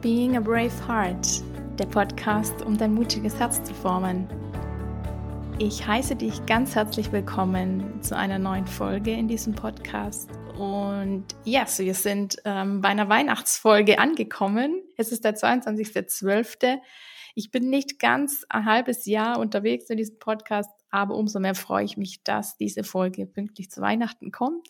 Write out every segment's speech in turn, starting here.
Being a Brave Heart, der Podcast, um dein mutiges Herz zu formen. Ich heiße dich ganz herzlich willkommen zu einer neuen Folge in diesem Podcast. Und ja, yes, wir sind ähm, bei einer Weihnachtsfolge angekommen. Es ist der 22.12. Ich bin nicht ganz ein halbes Jahr unterwegs in diesem Podcast, aber umso mehr freue ich mich, dass diese Folge pünktlich zu Weihnachten kommt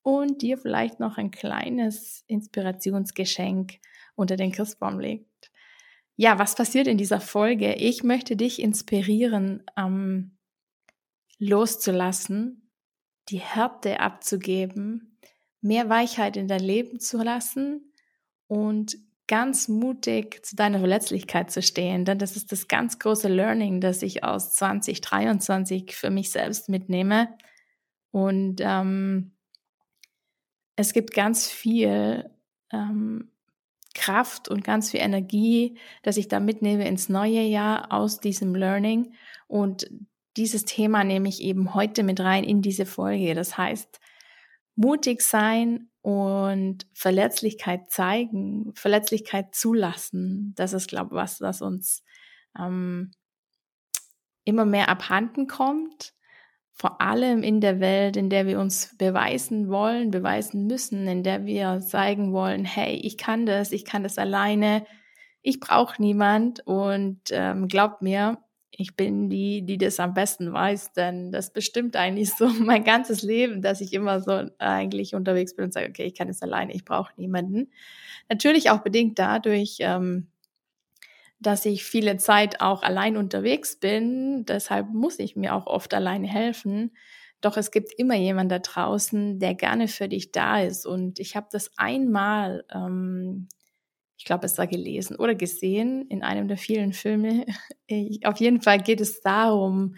und dir vielleicht noch ein kleines Inspirationsgeschenk unter den Christbaum legt. Ja, was passiert in dieser Folge? Ich möchte dich inspirieren, ähm, loszulassen, die Härte abzugeben, mehr Weichheit in dein Leben zu lassen und ganz mutig zu deiner Verletzlichkeit zu stehen. Denn das ist das ganz große Learning, das ich aus 2023 für mich selbst mitnehme. Und ähm, es gibt ganz viel ähm, Kraft und ganz viel Energie, dass ich da mitnehme ins neue Jahr aus diesem Learning. Und dieses Thema nehme ich eben heute mit rein in diese Folge. Das heißt, mutig sein und Verletzlichkeit zeigen, Verletzlichkeit zulassen. Das ist, glaube ich, was, was uns ähm, immer mehr abhanden kommt vor allem in der Welt, in der wir uns beweisen wollen, beweisen müssen, in der wir zeigen wollen, hey, ich kann das, ich kann das alleine, ich brauche niemand und ähm, glaubt mir, ich bin die, die das am besten weiß, denn das bestimmt eigentlich so mein ganzes Leben, dass ich immer so eigentlich unterwegs bin und sage, okay, ich kann es alleine, ich brauche niemanden. Natürlich auch bedingt dadurch, ähm, dass ich viele Zeit auch allein unterwegs bin. Deshalb muss ich mir auch oft alleine helfen. Doch es gibt immer jemand da draußen, der gerne für dich da ist. Und ich habe das einmal, ähm, ich glaube, es war gelesen oder gesehen in einem der vielen Filme. Ich, auf jeden Fall geht es darum,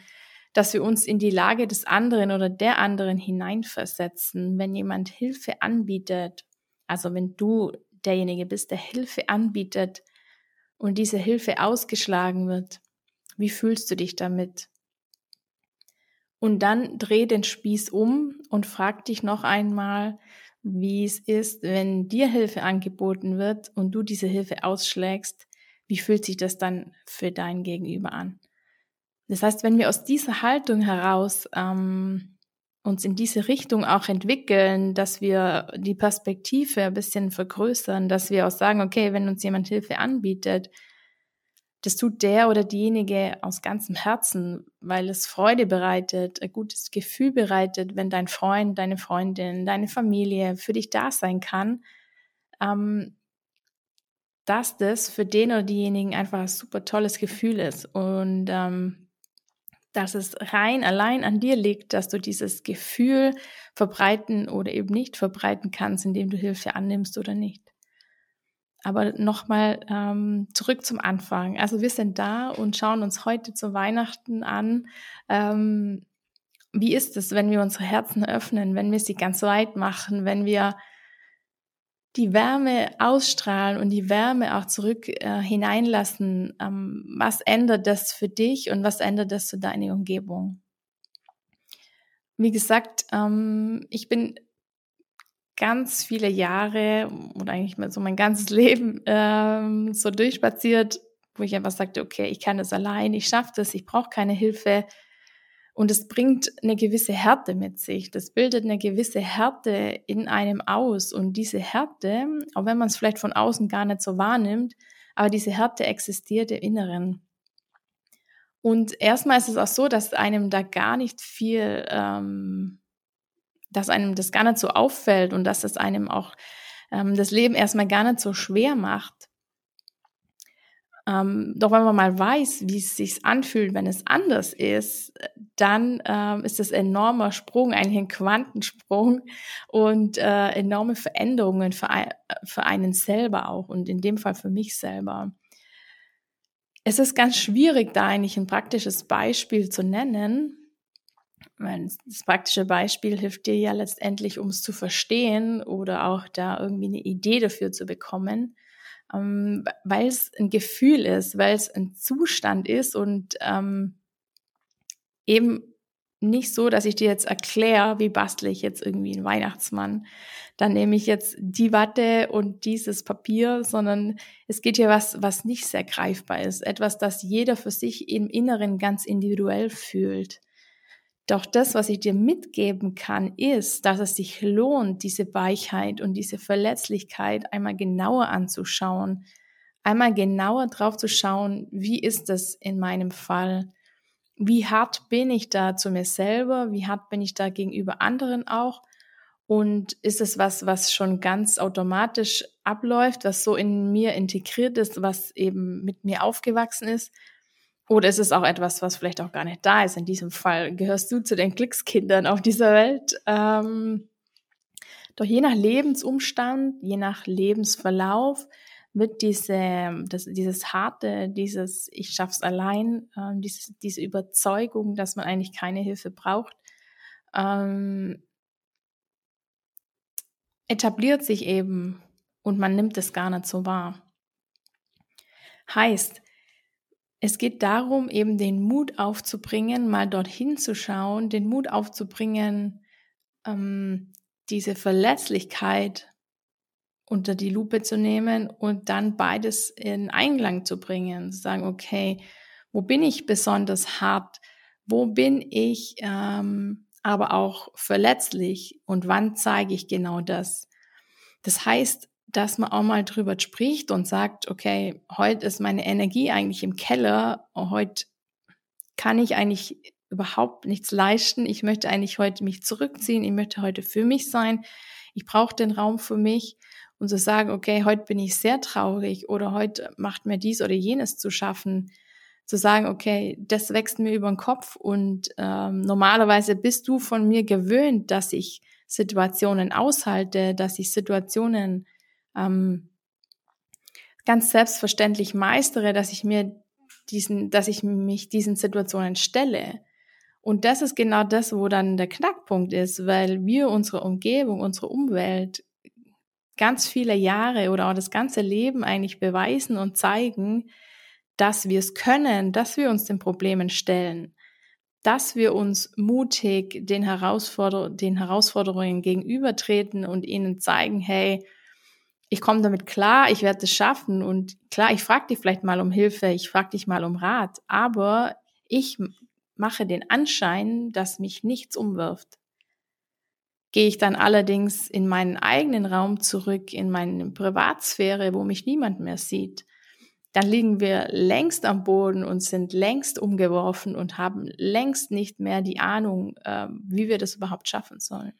dass wir uns in die Lage des anderen oder der anderen hineinversetzen, wenn jemand Hilfe anbietet. Also wenn du derjenige bist, der Hilfe anbietet, und diese Hilfe ausgeschlagen wird, wie fühlst du dich damit? Und dann dreh den Spieß um und frag dich noch einmal, wie es ist, wenn dir Hilfe angeboten wird und du diese Hilfe ausschlägst, wie fühlt sich das dann für dein Gegenüber an? Das heißt, wenn wir aus dieser Haltung heraus ähm, uns in diese Richtung auch entwickeln, dass wir die Perspektive ein bisschen vergrößern, dass wir auch sagen, okay, wenn uns jemand Hilfe anbietet, das tut der oder diejenige aus ganzem Herzen, weil es Freude bereitet, ein gutes Gefühl bereitet, wenn dein Freund, deine Freundin, deine Familie für dich da sein kann, ähm, dass das für den oder diejenigen einfach ein super tolles Gefühl ist. Und ähm, dass es rein allein an dir liegt, dass du dieses Gefühl verbreiten oder eben nicht verbreiten kannst, indem du Hilfe annimmst oder nicht. Aber nochmal ähm, zurück zum Anfang. Also wir sind da und schauen uns heute zu Weihnachten an. Ähm, wie ist es, wenn wir unsere Herzen öffnen, wenn wir sie ganz weit machen, wenn wir die Wärme ausstrahlen und die Wärme auch zurück äh, hineinlassen, ähm, was ändert das für dich und was ändert das für deine Umgebung? Wie gesagt, ähm, ich bin ganz viele Jahre oder eigentlich mal so mein ganzes Leben ähm, so durchspaziert, wo ich einfach sagte, okay, ich kann das allein, ich schaffe das, ich brauche keine Hilfe, und es bringt eine gewisse Härte mit sich. Das bildet eine gewisse Härte in einem aus. Und diese Härte, auch wenn man es vielleicht von außen gar nicht so wahrnimmt, aber diese Härte existiert im Inneren. Und erstmal ist es auch so, dass einem da gar nicht viel, ähm, dass einem das gar nicht so auffällt und dass es einem auch ähm, das Leben erstmal gar nicht so schwer macht. Ähm, doch wenn man mal weiß, wie es sich anfühlt, wenn es anders ist, dann ähm, ist das ein enormer Sprung, eigentlich ein Quantensprung und äh, enorme Veränderungen für, ein, für einen selber auch und in dem Fall für mich selber. Es ist ganz schwierig, da eigentlich ein praktisches Beispiel zu nennen. Das praktische Beispiel hilft dir ja letztendlich, um es zu verstehen oder auch da irgendwie eine Idee dafür zu bekommen ähm, weil es ein Gefühl ist, weil es ein Zustand ist und ähm, eben nicht so, dass ich dir jetzt erkläre, wie bastle ich jetzt irgendwie einen Weihnachtsmann. Dann nehme ich jetzt die Watte und dieses Papier, sondern es geht hier was, was nicht sehr greifbar ist. Etwas, das jeder für sich im Inneren ganz individuell fühlt. Doch das, was ich dir mitgeben kann, ist, dass es sich lohnt, diese Weichheit und diese Verletzlichkeit einmal genauer anzuschauen, einmal genauer drauf zu schauen, wie ist das in meinem Fall? Wie hart bin ich da zu mir selber? Wie hart bin ich da gegenüber anderen auch? Und ist es was, was schon ganz automatisch abläuft, was so in mir integriert ist, was eben mit mir aufgewachsen ist? Oder ist es auch etwas, was vielleicht auch gar nicht da ist? In diesem Fall gehörst du zu den Glückskindern auf dieser Welt. Ähm, doch je nach Lebensumstand, je nach Lebensverlauf wird diese, das, dieses harte, dieses Ich schaff's allein, äh, diese, diese Überzeugung, dass man eigentlich keine Hilfe braucht, ähm, etabliert sich eben und man nimmt es gar nicht so wahr. Heißt, es geht darum, eben den Mut aufzubringen, mal dorthin zu schauen, den Mut aufzubringen, ähm, diese Verletzlichkeit unter die Lupe zu nehmen und dann beides in Einklang zu bringen. Zu sagen, okay, wo bin ich besonders hart? Wo bin ich ähm, aber auch verletzlich? Und wann zeige ich genau das? Das heißt, dass man auch mal drüber spricht und sagt, okay, heute ist meine Energie eigentlich im Keller, heute kann ich eigentlich überhaupt nichts leisten. Ich möchte eigentlich heute mich zurückziehen. Ich möchte heute für mich sein. Ich brauche den Raum für mich und zu sagen, okay, heute bin ich sehr traurig oder heute macht mir dies oder jenes zu schaffen, zu sagen, okay, das wächst mir über den Kopf und ähm, normalerweise bist du von mir gewöhnt, dass ich Situationen aushalte, dass ich Situationen ähm, ganz selbstverständlich meistere, dass ich mir diesen, dass ich mich diesen Situationen stelle. Und das ist genau das, wo dann der Knackpunkt ist, weil wir unsere Umgebung, unsere Umwelt ganz viele Jahre oder auch das ganze Leben eigentlich beweisen und zeigen, dass wir es können, dass wir uns den Problemen stellen, dass wir uns mutig den, Herausforder den Herausforderungen gegenübertreten und ihnen zeigen, hey, ich komme damit klar, ich werde es schaffen und klar, ich frage dich vielleicht mal um Hilfe, ich frage dich mal um Rat, aber ich mache den Anschein, dass mich nichts umwirft. Gehe ich dann allerdings in meinen eigenen Raum zurück, in meine Privatsphäre, wo mich niemand mehr sieht, dann liegen wir längst am Boden und sind längst umgeworfen und haben längst nicht mehr die Ahnung, äh, wie wir das überhaupt schaffen sollen.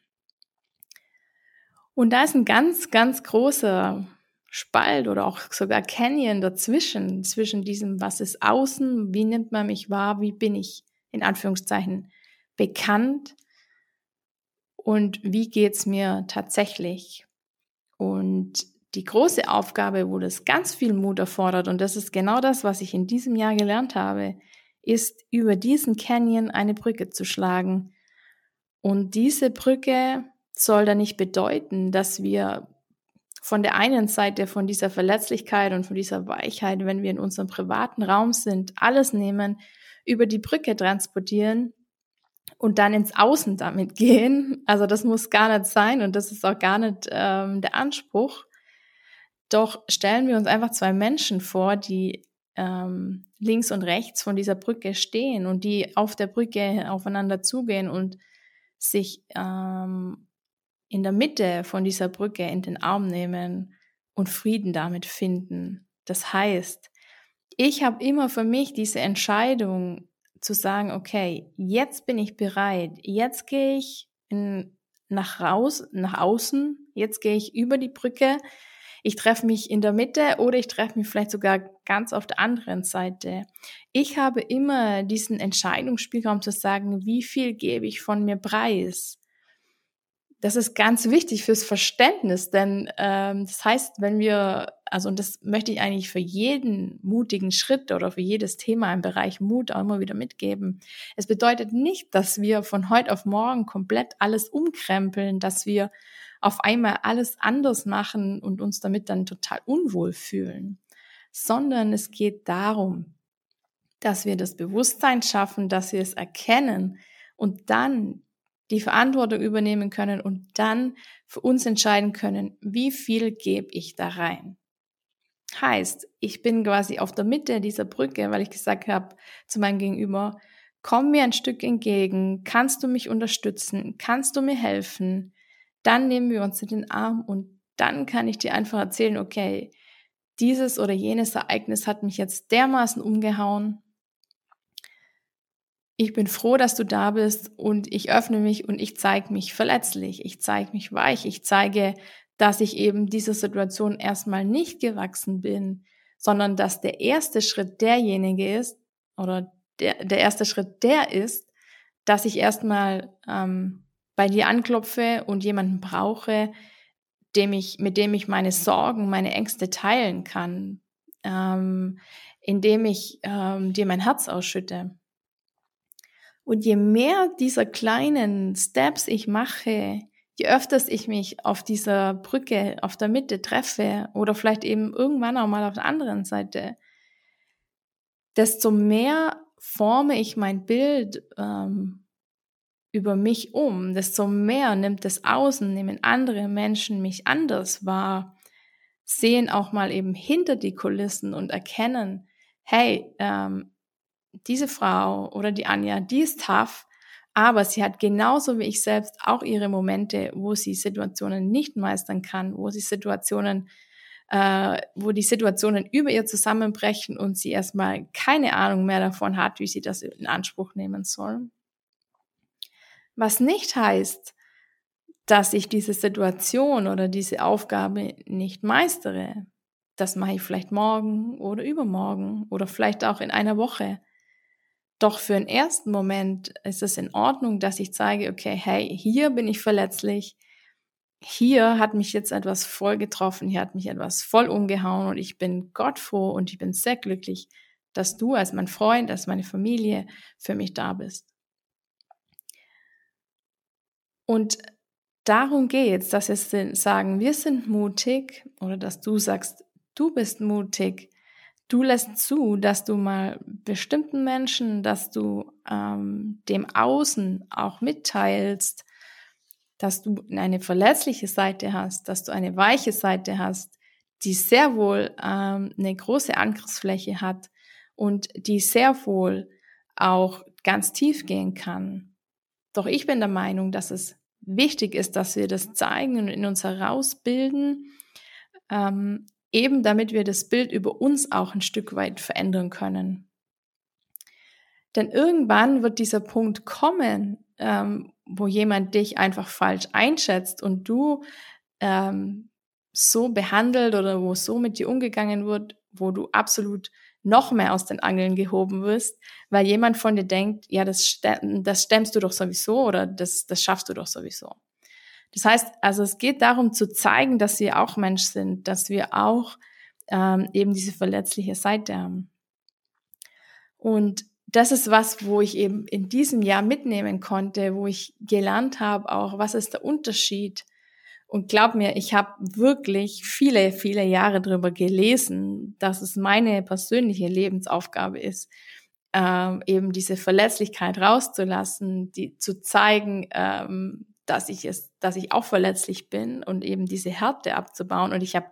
Und da ist ein ganz, ganz großer Spalt oder auch sogar Canyon dazwischen, zwischen diesem, was ist außen, wie nimmt man mich wahr, wie bin ich in Anführungszeichen bekannt und wie geht's mir tatsächlich? Und die große Aufgabe, wo das ganz viel Mut erfordert, und das ist genau das, was ich in diesem Jahr gelernt habe, ist über diesen Canyon eine Brücke zu schlagen. Und diese Brücke soll dann nicht bedeuten, dass wir von der einen Seite von dieser Verletzlichkeit und von dieser Weichheit, wenn wir in unserem privaten Raum sind, alles nehmen, über die Brücke transportieren und dann ins Außen damit gehen. Also das muss gar nicht sein und das ist auch gar nicht ähm, der Anspruch. Doch stellen wir uns einfach zwei Menschen vor, die ähm, links und rechts von dieser Brücke stehen und die auf der Brücke aufeinander zugehen und sich ähm, in der Mitte von dieser Brücke in den Arm nehmen und Frieden damit finden. Das heißt, ich habe immer für mich diese Entscheidung zu sagen, okay, jetzt bin ich bereit, jetzt gehe ich in, nach raus, nach außen, jetzt gehe ich über die Brücke, ich treffe mich in der Mitte oder ich treffe mich vielleicht sogar ganz auf der anderen Seite. Ich habe immer diesen Entscheidungsspielraum zu sagen, wie viel gebe ich von mir preis das ist ganz wichtig fürs Verständnis, denn ähm, das heißt, wenn wir, also und das möchte ich eigentlich für jeden mutigen Schritt oder für jedes Thema im Bereich Mut auch immer wieder mitgeben. Es bedeutet nicht, dass wir von heute auf morgen komplett alles umkrempeln, dass wir auf einmal alles anders machen und uns damit dann total unwohl fühlen, sondern es geht darum, dass wir das Bewusstsein schaffen, dass wir es erkennen und dann die Verantwortung übernehmen können und dann für uns entscheiden können, wie viel gebe ich da rein. Heißt, ich bin quasi auf der Mitte dieser Brücke, weil ich gesagt habe zu meinem Gegenüber, komm mir ein Stück entgegen, kannst du mich unterstützen, kannst du mir helfen, dann nehmen wir uns in den Arm und dann kann ich dir einfach erzählen, okay, dieses oder jenes Ereignis hat mich jetzt dermaßen umgehauen. Ich bin froh, dass du da bist und ich öffne mich und ich zeige mich verletzlich, ich zeige mich weich, ich zeige, dass ich eben dieser Situation erstmal nicht gewachsen bin, sondern dass der erste Schritt derjenige ist oder der, der erste Schritt der ist, dass ich erstmal ähm, bei dir anklopfe und jemanden brauche, dem ich, mit dem ich meine Sorgen, meine Ängste teilen kann, ähm, indem ich ähm, dir mein Herz ausschütte. Und je mehr dieser kleinen Steps ich mache, je öfters ich mich auf dieser Brücke, auf der Mitte treffe oder vielleicht eben irgendwann auch mal auf der anderen Seite, desto mehr forme ich mein Bild ähm, über mich um, desto mehr nimmt das Außen, nehmen andere Menschen mich anders wahr, sehen auch mal eben hinter die Kulissen und erkennen, hey, ähm, diese Frau oder die Anja, die ist tough, aber sie hat genauso wie ich selbst auch ihre Momente, wo sie Situationen nicht meistern kann, wo sie Situationen, äh, wo die Situationen über ihr zusammenbrechen und sie erstmal keine Ahnung mehr davon hat, wie sie das in Anspruch nehmen soll. Was nicht heißt, dass ich diese Situation oder diese Aufgabe nicht meistere. Das mache ich vielleicht morgen oder übermorgen oder vielleicht auch in einer Woche. Doch für den ersten Moment ist es in Ordnung, dass ich zeige, okay, hey, hier bin ich verletzlich, hier hat mich jetzt etwas voll getroffen, hier hat mich etwas voll umgehauen und ich bin Gott froh und ich bin sehr glücklich, dass du als mein Freund, als meine Familie für mich da bist. Und darum geht's, dass wir sagen, wir sind mutig oder dass du sagst, du bist mutig, du lässt zu, dass du mal bestimmten Menschen, dass du ähm, dem Außen auch mitteilst, dass du eine verletzliche Seite hast, dass du eine weiche Seite hast, die sehr wohl ähm, eine große Angriffsfläche hat und die sehr wohl auch ganz tief gehen kann. Doch ich bin der Meinung, dass es wichtig ist, dass wir das zeigen und in uns herausbilden, ähm, eben damit wir das Bild über uns auch ein Stück weit verändern können. Denn irgendwann wird dieser Punkt kommen, ähm, wo jemand dich einfach falsch einschätzt und du ähm, so behandelt oder wo so mit dir umgegangen wird, wo du absolut noch mehr aus den Angeln gehoben wirst, weil jemand von dir denkt, ja, das, das stemmst du doch sowieso oder das, das schaffst du doch sowieso. Das heißt, also es geht darum zu zeigen, dass wir auch Mensch sind, dass wir auch ähm, eben diese verletzliche Seite haben. Und das ist was, wo ich eben in diesem Jahr mitnehmen konnte, wo ich gelernt habe, auch was ist der Unterschied. Und glaub mir, ich habe wirklich viele, viele Jahre darüber gelesen, dass es meine persönliche Lebensaufgabe ist, ähm, eben diese Verletzlichkeit rauszulassen, die zu zeigen, ähm, dass ich es, dass ich auch verletzlich bin und eben diese Härte abzubauen. Und ich habe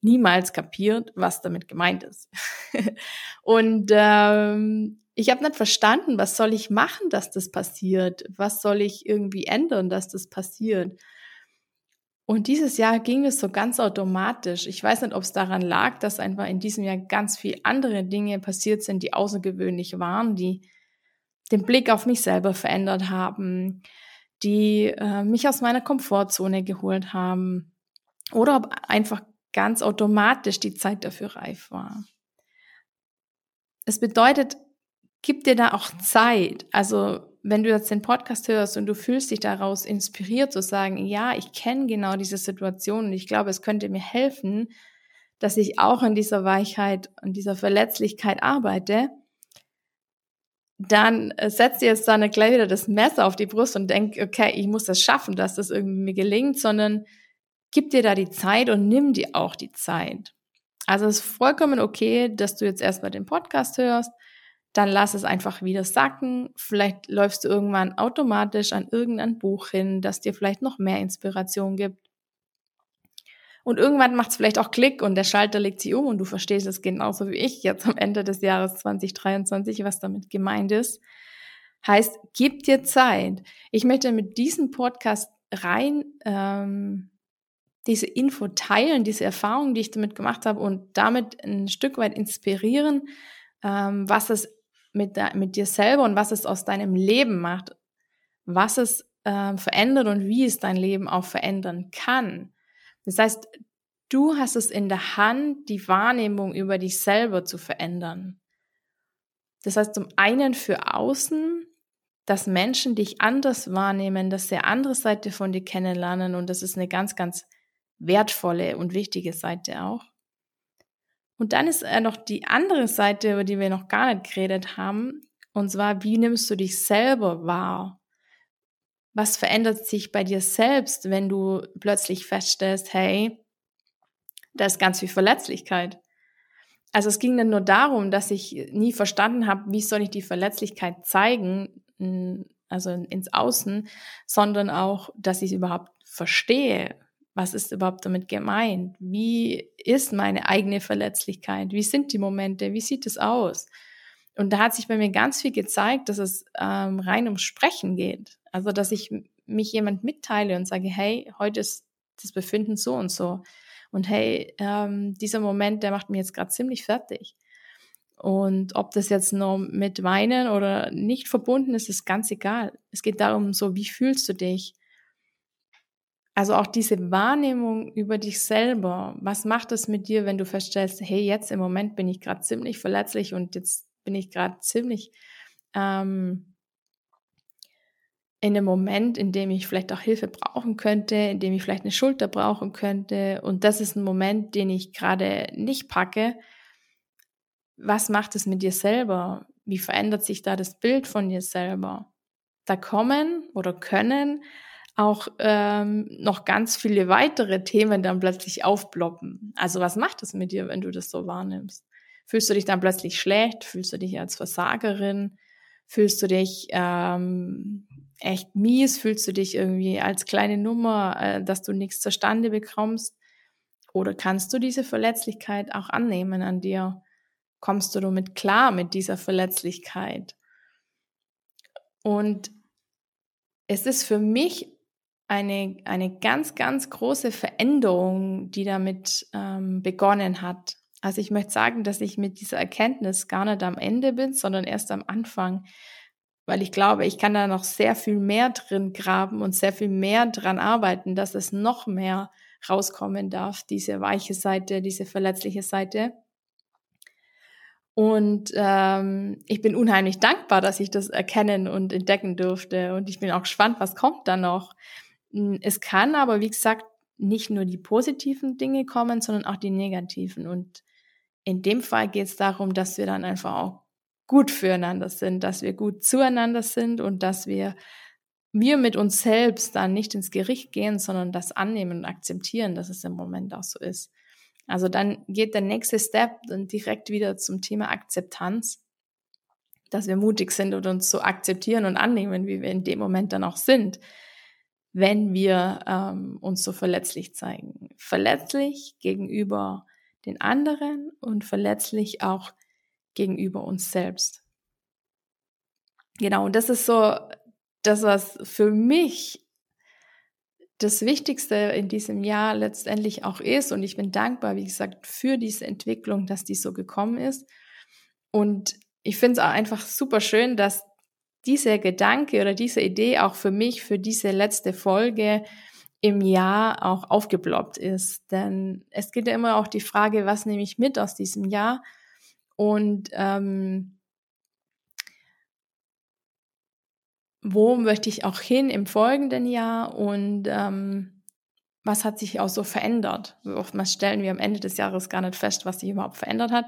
niemals kapiert, was damit gemeint ist. und ähm, ich habe nicht verstanden, was soll ich machen, dass das passiert? Was soll ich irgendwie ändern, dass das passiert? Und dieses Jahr ging es so ganz automatisch. Ich weiß nicht, ob es daran lag, dass einfach in diesem Jahr ganz viel andere Dinge passiert sind, die außergewöhnlich waren, die den Blick auf mich selber verändert haben, die äh, mich aus meiner Komfortzone geholt haben oder ob einfach ganz automatisch die Zeit dafür reif war. Es bedeutet, gib dir da auch Zeit. Also wenn du jetzt den Podcast hörst und du fühlst dich daraus inspiriert zu sagen, ja, ich kenne genau diese Situation und ich glaube, es könnte mir helfen, dass ich auch an dieser Weichheit und dieser Verletzlichkeit arbeite, dann äh, setzt dir jetzt dann gleich wieder das Messer auf die Brust und denk, okay, ich muss das schaffen, dass das irgendwie mir gelingt, sondern gib dir da die Zeit und nimm dir auch die Zeit. Also es ist vollkommen okay, dass du jetzt erstmal den Podcast hörst, dann lass es einfach wieder sacken. Vielleicht läufst du irgendwann automatisch an irgendein Buch hin, das dir vielleicht noch mehr Inspiration gibt. Und irgendwann macht es vielleicht auch Klick und der Schalter legt sich um und du verstehst es genauso wie ich jetzt am Ende des Jahres 2023, was damit gemeint ist. Heißt, gib dir Zeit. Ich möchte mit diesem Podcast rein ähm, diese Info teilen, diese Erfahrung, die ich damit gemacht habe und damit ein Stück weit inspirieren, ähm, was es mit, mit dir selber und was es aus deinem Leben macht, was es äh, verändert und wie es dein Leben auch verändern kann. Das heißt, du hast es in der Hand, die Wahrnehmung über dich selber zu verändern. Das heißt, zum einen für außen, dass Menschen dich anders wahrnehmen, dass sie eine andere Seite von dir kennenlernen und das ist eine ganz, ganz wertvolle und wichtige Seite auch. Und dann ist äh, noch die andere Seite, über die wir noch gar nicht geredet haben, und zwar, wie nimmst du dich selber wahr? Was verändert sich bei dir selbst, wenn du plötzlich feststellst, hey, da ist ganz viel Verletzlichkeit. Also es ging nicht nur darum, dass ich nie verstanden habe, wie soll ich die Verletzlichkeit zeigen, also ins Außen, sondern auch, dass ich es überhaupt verstehe. Was ist überhaupt damit gemeint? Wie ist meine eigene Verletzlichkeit? Wie sind die Momente? Wie sieht es aus? Und da hat sich bei mir ganz viel gezeigt, dass es ähm, rein ums Sprechen geht. Also, dass ich mich jemand mitteile und sage, hey, heute ist das Befinden so und so. Und hey, ähm, dieser Moment, der macht mich jetzt gerade ziemlich fertig. Und ob das jetzt nur mit Weinen oder nicht verbunden ist, ist ganz egal. Es geht darum, so, wie fühlst du dich? Also auch diese Wahrnehmung über dich selber. Was macht es mit dir, wenn du feststellst, hey, jetzt im Moment bin ich gerade ziemlich verletzlich und jetzt bin ich gerade ziemlich ähm, in einem Moment, in dem ich vielleicht auch Hilfe brauchen könnte, in dem ich vielleicht eine Schulter brauchen könnte. Und das ist ein Moment, den ich gerade nicht packe. Was macht es mit dir selber? Wie verändert sich da das Bild von dir selber? Da kommen oder können auch ähm, noch ganz viele weitere Themen dann plötzlich aufploppen. Also was macht es mit dir, wenn du das so wahrnimmst? Fühlst du dich dann plötzlich schlecht? Fühlst du dich als Versagerin? Fühlst du dich ähm, echt mies? Fühlst du dich irgendwie als kleine Nummer, äh, dass du nichts zustande bekommst? Oder kannst du diese Verletzlichkeit auch annehmen an dir? Kommst du damit klar mit dieser Verletzlichkeit? Und es ist für mich eine, eine ganz, ganz große Veränderung, die damit ähm, begonnen hat. Also ich möchte sagen, dass ich mit dieser Erkenntnis gar nicht am Ende bin, sondern erst am Anfang, weil ich glaube, ich kann da noch sehr viel mehr drin graben und sehr viel mehr dran arbeiten, dass es noch mehr rauskommen darf, diese weiche Seite, diese verletzliche Seite. Und ähm, ich bin unheimlich dankbar, dass ich das erkennen und entdecken durfte. Und ich bin auch gespannt, was kommt da noch. Hm, es kann aber, wie gesagt, nicht nur die positiven Dinge kommen, sondern auch die negativen. Und in dem Fall geht es darum, dass wir dann einfach auch gut füreinander sind, dass wir gut zueinander sind und dass wir wir mit uns selbst dann nicht ins Gericht gehen, sondern das annehmen und akzeptieren, dass es im Moment auch so ist. Also dann geht der nächste Step dann direkt wieder zum Thema Akzeptanz, dass wir mutig sind und uns so akzeptieren und annehmen, wie wir in dem Moment dann auch sind, wenn wir ähm, uns so verletzlich zeigen. Verletzlich gegenüber den anderen und verletzlich auch gegenüber uns selbst. Genau, und das ist so das, was für mich das Wichtigste in diesem Jahr letztendlich auch ist. Und ich bin dankbar, wie gesagt, für diese Entwicklung, dass die so gekommen ist. Und ich finde es auch einfach super schön, dass dieser Gedanke oder diese Idee auch für mich, für diese letzte Folge im Jahr auch aufgeploppt ist. Denn es geht ja immer auch die Frage, was nehme ich mit aus diesem Jahr? Und ähm, wo möchte ich auch hin im folgenden Jahr? Und ähm, was hat sich auch so verändert? Oftmals stellen wir am Ende des Jahres gar nicht fest, was sich überhaupt verändert hat.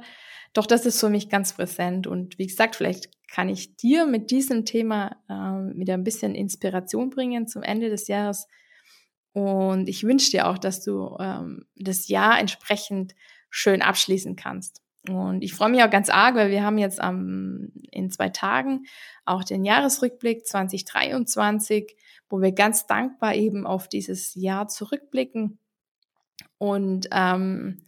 Doch das ist für mich ganz präsent. Und wie gesagt, vielleicht kann ich dir mit diesem Thema äh, wieder ein bisschen Inspiration bringen zum Ende des Jahres und ich wünsche dir auch, dass du ähm, das Jahr entsprechend schön abschließen kannst. Und ich freue mich auch ganz arg, weil wir haben jetzt am, in zwei Tagen auch den Jahresrückblick 2023, wo wir ganz dankbar eben auf dieses Jahr zurückblicken und ähm,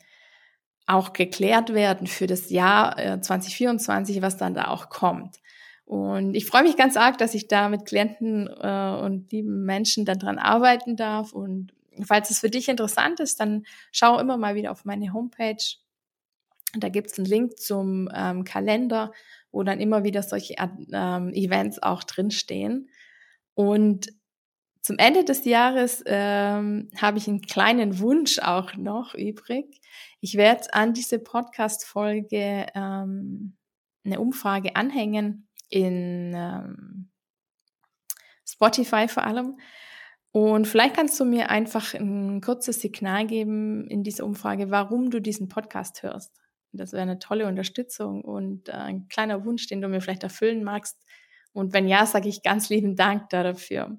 auch geklärt werden für das Jahr äh, 2024, was dann da auch kommt. Und ich freue mich ganz arg, dass ich da mit Klienten äh, und lieben Menschen daran arbeiten darf. Und falls es für dich interessant ist, dann schau immer mal wieder auf meine Homepage. Da gibt's einen Link zum ähm, Kalender, wo dann immer wieder solche ähm, Events auch drinstehen. Und zum Ende des Jahres ähm, habe ich einen kleinen Wunsch auch noch übrig. Ich werde an diese Podcast-Folge ähm, eine Umfrage anhängen in ähm, Spotify vor allem. Und vielleicht kannst du mir einfach ein kurzes Signal geben in dieser Umfrage, warum du diesen Podcast hörst. Das wäre eine tolle Unterstützung und äh, ein kleiner Wunsch, den du mir vielleicht erfüllen magst. Und wenn ja, sage ich ganz lieben Dank dafür.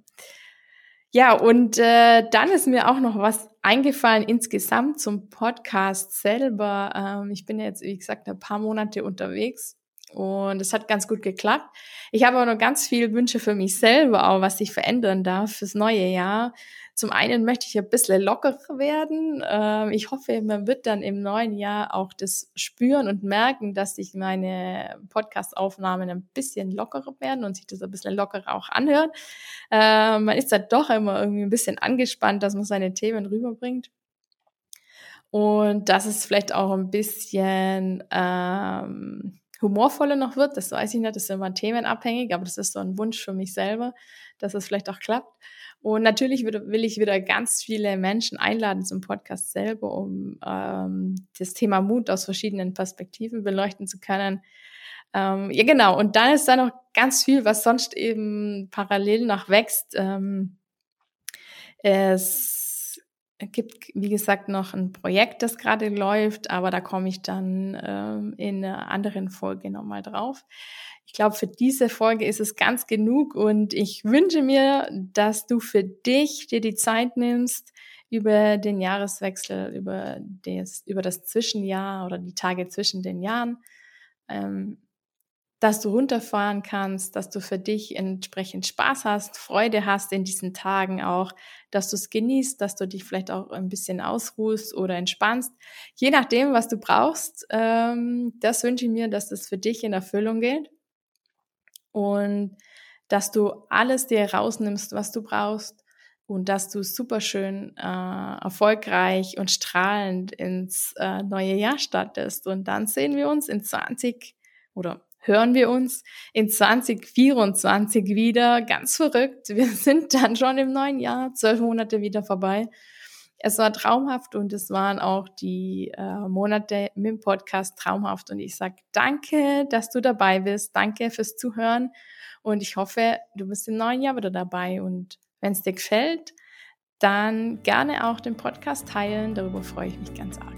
Ja, und äh, dann ist mir auch noch was eingefallen insgesamt zum Podcast selber. Ähm, ich bin ja jetzt, wie gesagt, ein paar Monate unterwegs und es hat ganz gut geklappt. Ich habe aber noch ganz viele Wünsche für mich selber, auch was sich verändern darf fürs neue Jahr. Zum einen möchte ich ein bisschen lockerer werden. Ähm, ich hoffe, man wird dann im neuen Jahr auch das spüren und merken, dass sich meine Podcast-Aufnahmen ein bisschen lockerer werden und sich das ein bisschen lockerer auch anhört. Ähm, man ist da doch immer irgendwie ein bisschen angespannt, dass man seine Themen rüberbringt. Und dass es vielleicht auch ein bisschen ähm, humorvoller noch wird, das weiß ich nicht, das ist immer themenabhängig, aber das ist so ein Wunsch für mich selber, dass es vielleicht auch klappt. Und natürlich will ich wieder ganz viele Menschen einladen zum Podcast selber, um ähm, das Thema Mut aus verschiedenen Perspektiven beleuchten zu können. Ähm, ja, genau. Und dann ist da noch ganz viel, was sonst eben parallel noch wächst. Ähm, es gibt, wie gesagt, noch ein Projekt, das gerade läuft, aber da komme ich dann ähm, in einer anderen Folge nochmal drauf. Ich glaube, für diese Folge ist es ganz genug und ich wünsche mir, dass du für dich dir die Zeit nimmst, über den Jahreswechsel, über das, über das Zwischenjahr oder die Tage zwischen den Jahren ähm, dass du runterfahren kannst, dass du für dich entsprechend Spaß hast, Freude hast in diesen Tagen auch, dass du es genießt, dass du dich vielleicht auch ein bisschen ausruhst oder entspannst. Je nachdem, was du brauchst, ähm, das wünsche ich mir, dass das für dich in Erfüllung geht und dass du alles dir rausnimmst, was du brauchst und dass du super schön äh, erfolgreich und strahlend ins äh, neue Jahr startest. Und dann sehen wir uns in 20 oder hören wir uns in 2024 wieder. Ganz verrückt. Wir sind dann schon im neuen Jahr, zwölf Monate wieder vorbei. Es war traumhaft und es waren auch die äh, Monate mit dem Podcast traumhaft. Und ich sage danke, dass du dabei bist. Danke fürs Zuhören. Und ich hoffe, du bist im neuen Jahr wieder dabei. Und wenn es dir gefällt, dann gerne auch den Podcast teilen. Darüber freue ich mich ganz arg.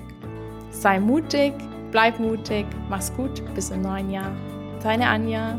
Sei mutig, bleib mutig, mach's gut, bis im neuen Jahr. Deine Anja.